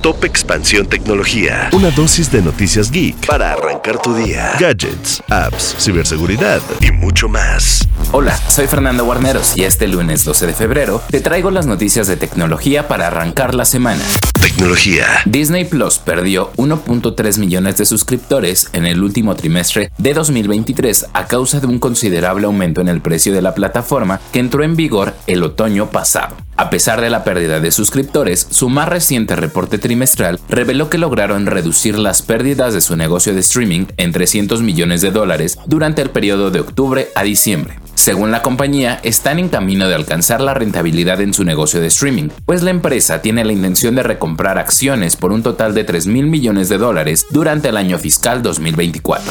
Top Expansión Tecnología. Una dosis de noticias geek para arrancar tu día. Gadgets, apps, ciberseguridad y mucho más. Hola, soy Fernando Guarneros y este lunes 12 de febrero te traigo las noticias de tecnología para arrancar la semana. Tecnología. Disney Plus perdió 1.3 millones de suscriptores en el último trimestre de 2023 a causa de un considerable aumento en el precio de la plataforma que entró en vigor el otoño pasado. A pesar de la pérdida de suscriptores, su más reciente reporte trimestral reveló que lograron reducir las pérdidas de su negocio de streaming en 300 millones de dólares durante el periodo de octubre a diciembre. Según la compañía, están en camino de alcanzar la rentabilidad en su negocio de streaming, pues la empresa tiene la intención de recomprar acciones por un total de 3 mil millones de dólares durante el año fiscal 2024.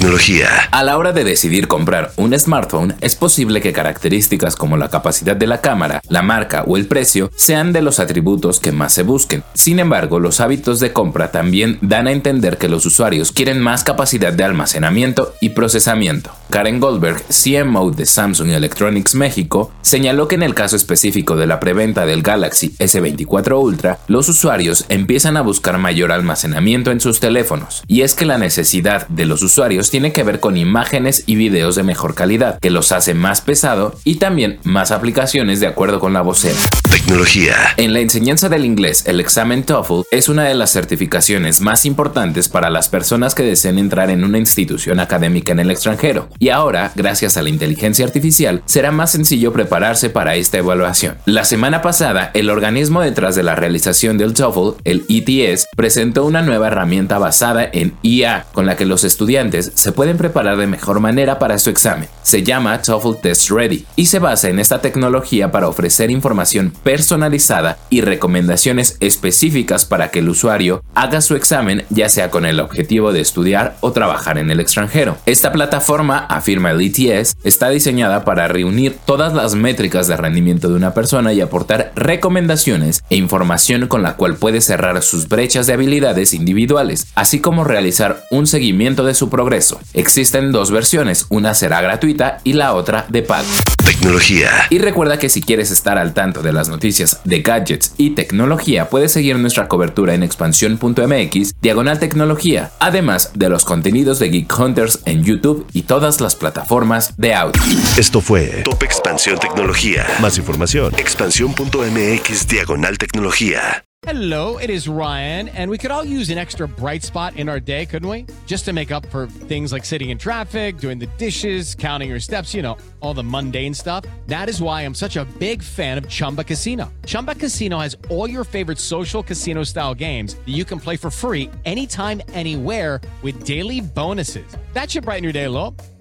Tecnología. A la hora de decidir comprar un smartphone, es posible que características como la capacidad de la cámara, la marca o el precio sean de los atributos que más se busquen. Sin embargo, los hábitos de compra también dan a entender que los usuarios quieren más capacidad de almacenamiento y procesamiento. Karen Goldberg, CMO de Samsung Electronics México, señaló que en el caso específico de la preventa del Galaxy S24 Ultra, los usuarios empiezan a buscar mayor almacenamiento en sus teléfonos, y es que la necesidad de los usuarios tiene que ver con imágenes y videos de mejor calidad, que los hace más pesado y también más aplicaciones de acuerdo con la vocera. Tecnología. En la enseñanza del inglés, el examen TOEFL es una de las certificaciones más importantes para las personas que deseen entrar en una institución académica en el extranjero, y ahora, gracias a la inteligencia artificial, será más sencillo prepararse para esta evaluación. La semana pasada, el organismo detrás de la realización del TOEFL, el ETS, presentó una nueva herramienta basada en IA con la que los estudiantes se pueden preparar de mejor manera para su examen. Se llama TOEFL Test Ready y se basa en esta tecnología para ofrecer información personalizada y recomendaciones específicas para que el usuario haga su examen ya sea con el objetivo de estudiar o trabajar en el extranjero. Esta plataforma afirma el ETS, está diseñada para reunir todas las métricas de rendimiento de una persona y aportar recomendaciones e información con la cual puede cerrar sus brechas de habilidades individuales, así como realizar un seguimiento de su progreso. Existen dos versiones, una será gratuita y la otra de pago. Tecnología. Y recuerda que si quieres estar al tanto de las noticias de gadgets y tecnología, puedes seguir nuestra cobertura en expansión.mx, diagonal tecnología, además de los contenidos de Geek Hunters en YouTube y todas las plataformas de audio. Esto fue Top Expansión Tecnología. Más información. Expansión.mx diagonal tecnología. Hello, it is Ryan, and we could all use an extra bright spot in our day, couldn't we? Just to make up for things like sitting in traffic, doing the dishes, counting your steps, you know, all the mundane stuff. That is why I'm such a big fan of Chumba Casino. Chumba Casino has all your favorite social casino style games that you can play for free anytime, anywhere with daily bonuses. That should brighten your day a little.